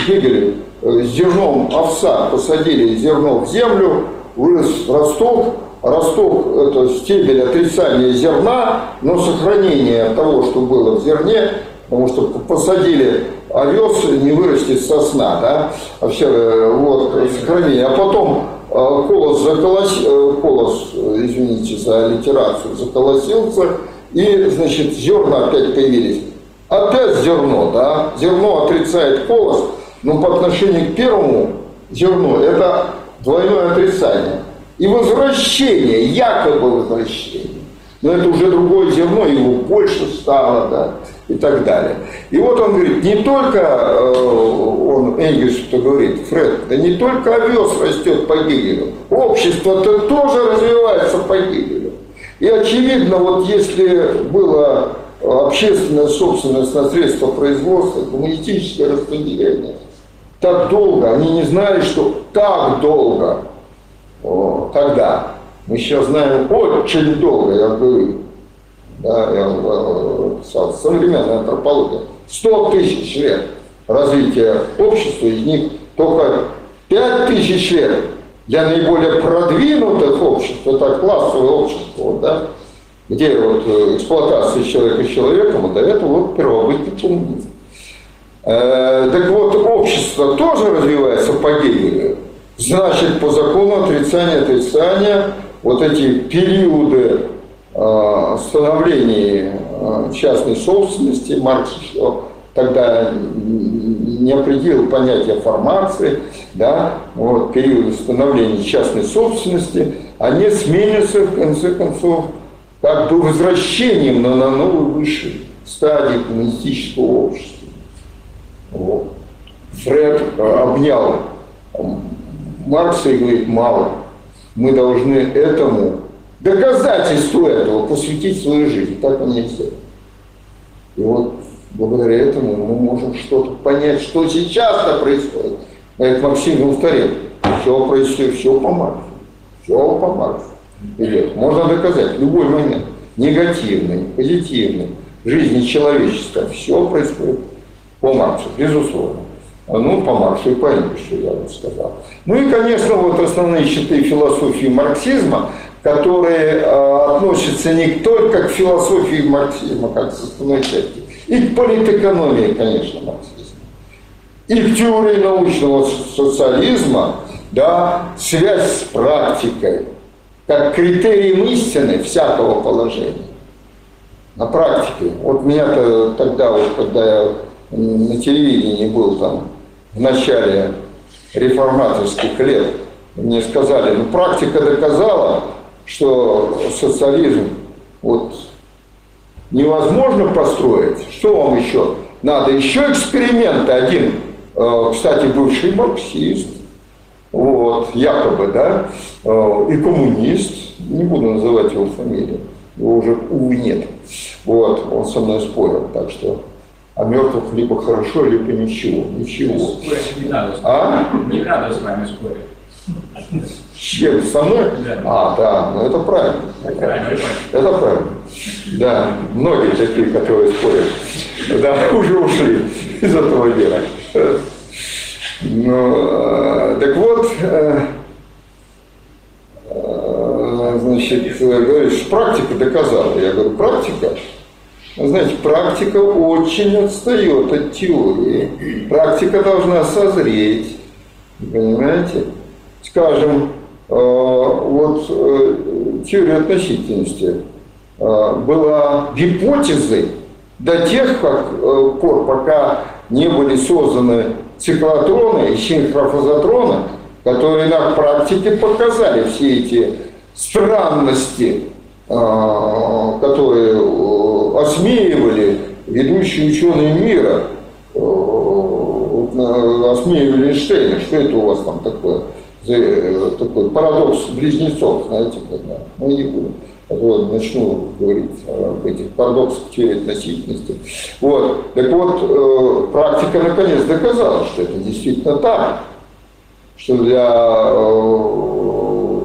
Гегеля, Э, зерном овса посадили зерно в землю, вырос росток, росток – это стебель отрицания зерна, но сохранение того, что было в зерне, потому что посадили овес, не вырастет сосна, да, вообще, э, вот, сохранение. А потом э, колос, заколос, колос, извините за литерацию, заколосился, и, значит, зерна опять появились. Опять зерно, да, зерно отрицает колос – но по отношению к первому зерну это двойное отрицание. И возвращение, якобы возвращение. Но это уже другое зерно, его больше стало, да, и так далее. И вот он говорит, не только, э, он Энгельс что говорит, Фред, да не только овес растет по Гегелю, общество-то тоже развивается по Гегелю. И очевидно, вот если было общественная собственность на средства производства, коммунистическое распределение – так долго, они не знали, что так долго. О, тогда. Мы сейчас знаем очень долго, я говорю, да, я э, писал, современная антропология, 100 тысяч лет развития общества, из них только 5 тысяч лет. Для наиболее продвинутых обществ, это классовое общество, да, где вот э, эксплуатация человека человеком, а до этого вот первобытный коммунизм. Э, так вот, общество тоже развивается по Гегелю. Значит, по закону отрицания отрицания вот эти периоды э, становления частной собственности, Маркс тогда не определил понятие формации, да, вот, периоды становления частной собственности, они сменятся, в конце концов, как бы возвращением на, на новую высшую стадию коммунистического общества. Вот. Фред э, обнял Маркса и говорит, мало, мы должны этому, доказательству этого посвятить свою жизнь. Так он не сделал. И вот благодаря этому мы можем что-то понять, что сейчас-то происходит. Говорит, Максим не устарел. Все происходит, все по Марксу. Все по Марксу идет. Можно доказать любой момент. Негативный, позитивный, жизни человечества. Все происходит по Марксу, безусловно. Ну, по Марксу и по Энгельсу, я бы сказал. Ну и, конечно, вот основные щиты философии марксизма, которые э, относятся не только к философии марксизма, как составной части, и к политэкономии, конечно, марксизма, и к теории научного социализма, да, связь с практикой, как критерием истины всякого положения. На практике. Вот меня-то тогда, вот, когда я на телевидении был там в начале реформаторских лет, мне сказали, ну практика доказала, что социализм вот невозможно построить. Что вам еще? Надо еще эксперименты. Один, э, кстати, бывший марксист, вот, якобы, да, и коммунист, не буду называть его фамилию, его уже, увы, нет. Вот, он со мной спорил, так что а мертвых либо хорошо, либо ничего. Ничего. Не надо, а? не надо с вами спорить. С чем? Со мной? Да. А, да, ну это правильно. Это правильно. Это правильно. Да, многие такие, которые спорят, да, уже ушли из этого дела. Ну, э, так вот, э, э, значит, говоришь, практика доказала. Я говорю, практика Знаете, практика очень отстает от теории. Практика должна созреть. Понимаете? Скажем, э, вот э, теория относительности была гипотезой до тех пор, пока не были созданы циклотроны и синхрофазотроны, которые на практике показали все эти странности, которые осмеивали ведущие ученые мира, осмеивали Эйнштейна, что это у вас там такое, такой парадокс близнецов, знаете, когда, ну не буду, а то начну говорить об этих парадоксах теории относительности. Вот. Так вот, э, практика наконец доказала, что это действительно так, что для э,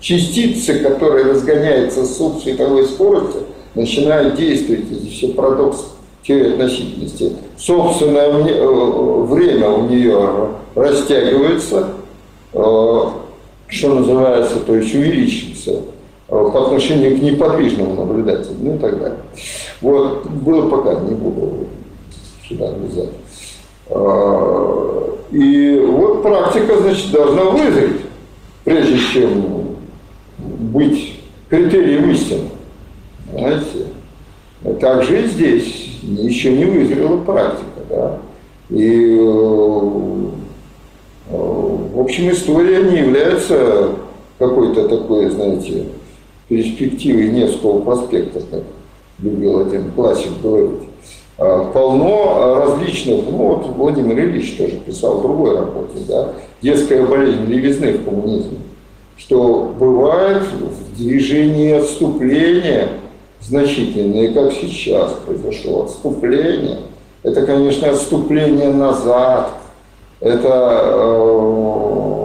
частицы, которая разгоняется с субсветовой скоростью, начинает действовать, здесь все парадокс теории относительности. Собственное э, время у нее растягивается, э, что называется, то есть увеличивается э, по отношению к неподвижному наблюдателю, ну и так далее. Вот, было пока, не буду сюда влезать. И вот практика, значит, должна вызреть, прежде чем быть критерием истины. Понимаете? Также и здесь еще не вызрела практика. Да? И, э, э, в общем, история не является какой-то такой, знаете, перспективой Невского проспекта, как любил один классик говорить. А, полно различных, ну вот Владимир Ильич тоже писал в другой работе, да, детская болезнь левизны в коммунизме, что бывает в движении отступления значительные, как сейчас произошло отступление. Это, конечно, отступление назад, это э,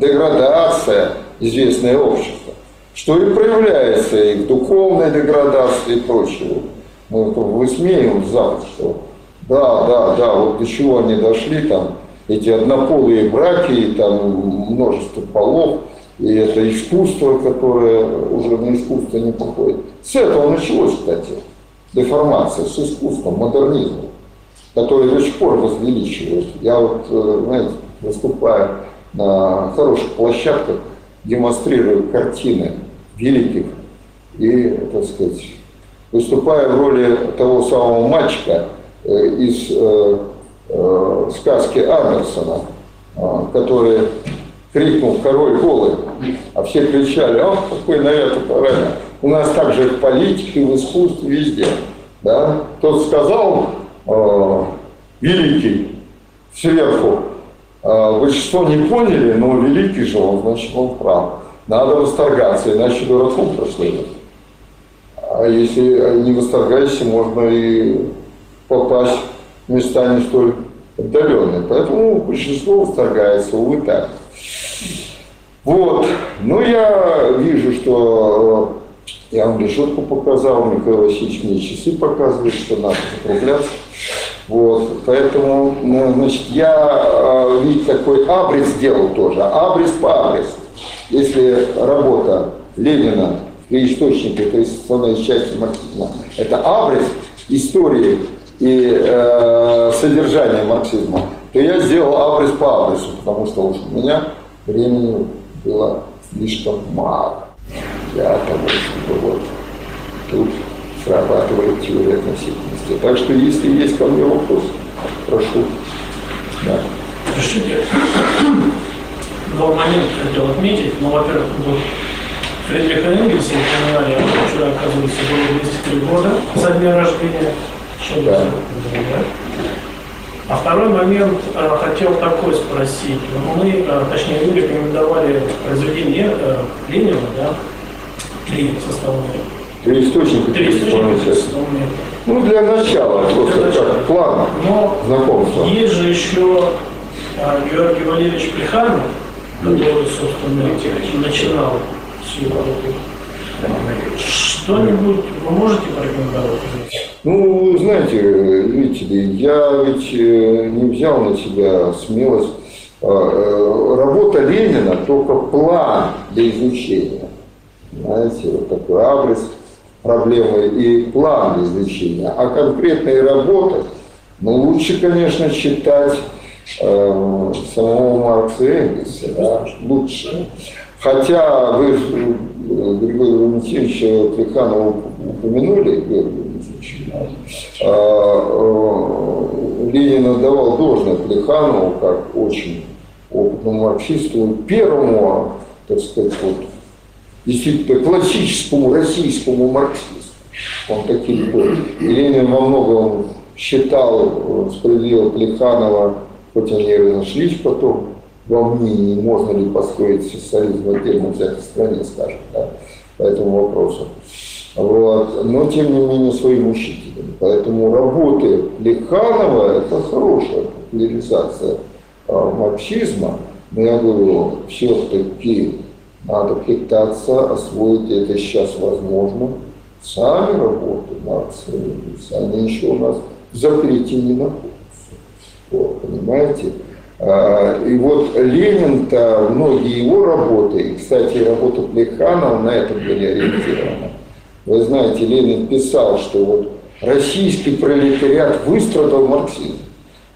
деградация известное общество, что и проявляется и в духовной деградации и прочего. Мы это высмеиваем Запад, что да, да, да, вот до чего они дошли, там, эти однополые браки, и там множество полов – и это искусство, которое уже на искусство не походит. С этого началось, кстати, деформация, с искусством, модернизмом, который до сих пор возвеличивает. Я вот, э, знаете, выступаю на хороших площадках, демонстрирую картины великих и, так сказать, выступаю в роли того самого мальчика э, из э, сказки Андерсона, который крикнул король голый, а все кричали, ах, какой наряд правильно. У нас также в политике, в искусстве, везде. Да? Тот сказал, э, великий, сверху, э, вы что, не поняли, но великий же он, значит, он прав. Надо восторгаться, иначе дураком прошлый. А если не восторгаешься, можно и попасть в места не столь отдаленные. Поэтому большинство восторгается, увы, так. Вот. Ну, я вижу, что э, я вам решетку показал, Михаил Васильевич мне часы показывает, что надо закругляться. Вот, поэтому, ну, значит, я, э, видите, такой абрис сделал тоже, абрис по абрису. Если работа Ленина при источнике, это основная часть марксизма, это абрис истории и э, содержания марксизма, то я сделал абрис по абрису, потому что уж у меня времени было слишком мало для того, чтобы вот тут срабатывает теория относительности. Так что, если есть ко мне вопрос, прошу. Да. Разрешите, два момента хотел отметить. Ну, во-первых, вот Фридриха Энгельса упоминали, вчера, оказывается, было 203 года со дня рождения. Что да. да? А второй момент э, хотел такой спросить. Мы, э, точнее, вы рекомендовали произведение э, Ленина, да, три составные. Три источника. Три источника составные. Ну, для начала, для просто начала. как план Но знакомства. Есть же еще Георгий Валерьевич Плеханов, который, собственно, начинал всю работу. Что-нибудь вы можете порекомендовать? Ну, знаете, видите ли, я ведь э, не взял на себя смелость. А, э, работа Ленина только план для изучения. Знаете, вот такой абрис проблемы и план изучения, а конкретные работы, ну, лучше, конечно, читать э, самого Маркса Энгельса, да, лучше. Хотя вы, э, Григорий Валентиновича Плеханова упомянули, Валентинович, э, Ленин отдавал должное Плеханову как очень опытному марксисту, первому, так сказать, вот, действительно классическому российскому марксисту. Он таким был. И Ленин во многом считал справедливо Плеханова, хоть они и разошлись потом, во мнении, можно ли построить социализм в отдельно взятой стране, скажем, да, по этому вопросу. Вот. Но, тем не менее, своим учителем. Поэтому работы Плеханова – это хорошая популяризация а, марксизма. Но я говорю, все-таки надо пытаться освоить это сейчас возможно. Сами работы Маркса они еще у нас в запрете не находятся. Вот, понимаете? А, и вот Ленин-то, многие его работы, и, кстати, работа Плеханова на это были ориентированы. Вы знаете, Ленин писал, что вот российский пролетариат выстрадал марксизм.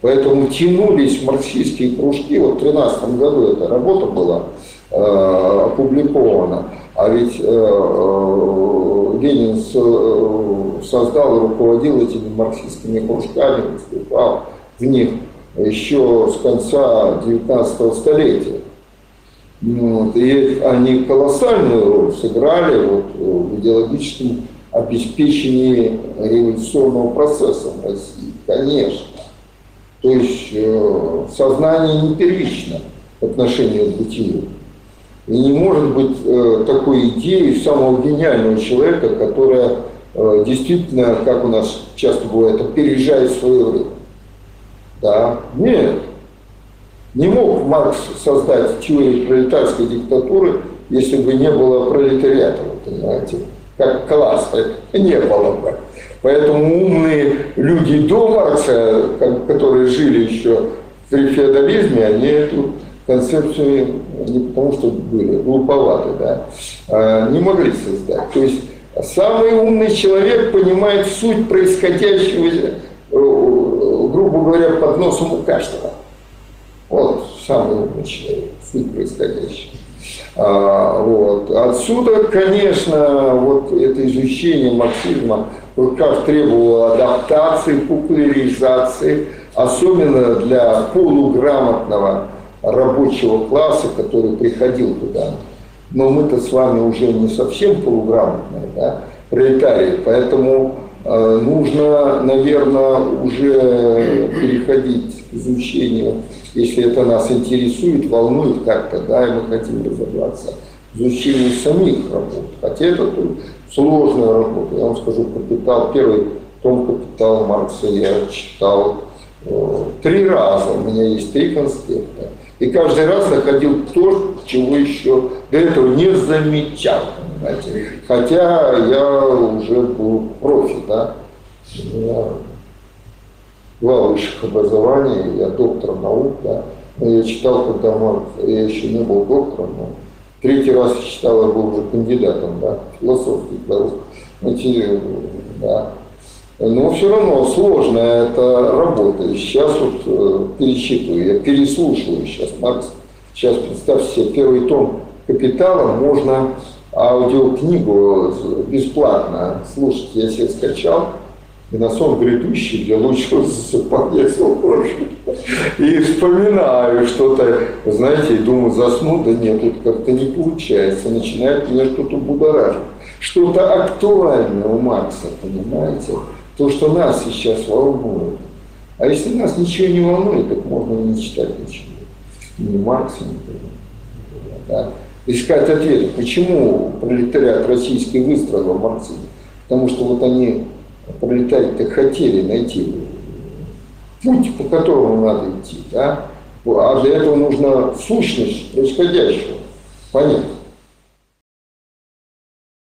Поэтому тянулись марксистские кружки. Вот в 13 году эта работа была э, опубликована. А ведь э, э, Ленин с, э, создал и руководил этими марксистскими кружками, выступал в них еще с конца 19 столетия. Вот. И они колоссальную роль сыграли вот, в идеологическом обеспечении революционного процесса в России, конечно. То есть э, сознание не первично в отношении к бытию. И не может быть э, такой идеи самого гениального человека, которая э, действительно, как у нас часто бывает, опережает свое время. Да? Нет. Не мог Маркс создать теорию пролетарской диктатуры, если бы не было пролетариата, понимаете, как класса, не было бы. Поэтому умные люди до Маркса, которые жили еще при феодализме, они эту концепцию не потому что были глуповаты, да, а не могли создать. То есть самый умный человек понимает суть происходящего грубо говоря, под носом у каждого. Самый умный человек, суть происходящего. А, вот. Отсюда, конечно, вот это изучение марксизма как требовало адаптации, популяризации, особенно для полуграмотного рабочего класса, который приходил туда. Но мы-то с вами уже не совсем полуграмотные, да, пролетарии, поэтому Э, нужно, наверное, уже переходить к изучению, если это нас интересует, волнует как-то, да, и мы хотим разобраться, изучению самих работ. Хотя это сложная работа. Я вам скажу, «Капитал», первый том «Капитал» Маркса я читал э, три раза. У меня есть три конспекта. И каждый раз находил то, чего еще до этого не замечал. Понимаете? Хотя я уже был профи, да. У высших образования, я доктор наук, да. Я читал, когда Марк, я еще не был доктором, но третий раз читал, я был уже кандидатом, да, философских материалов, да. Но все равно сложно это работа. Сейчас вот э, перечитываю, я переслушиваю сейчас Маркс. Сейчас представьте себе, первый том «Капитала» можно аудиокнигу бесплатно слушать. Я себе скачал, и на сон грядущий для лучшего засыпания И вспоминаю что-то, знаете, и думаю, засну, да нет, тут как-то не получается. Начинает меня что-то будоражить. Что-то актуальное у Маркса, понимаете? то, что нас сейчас волнует. А если нас ничего не волнует, так можно не читать ничего. Ни Маркса, ни да? Искать ответы, почему пролетариат российский выстроил марксизм. Потому что вот они, пролетарии-то хотели найти путь, по которому надо идти. Да? А для этого нужна сущность происходящего понять.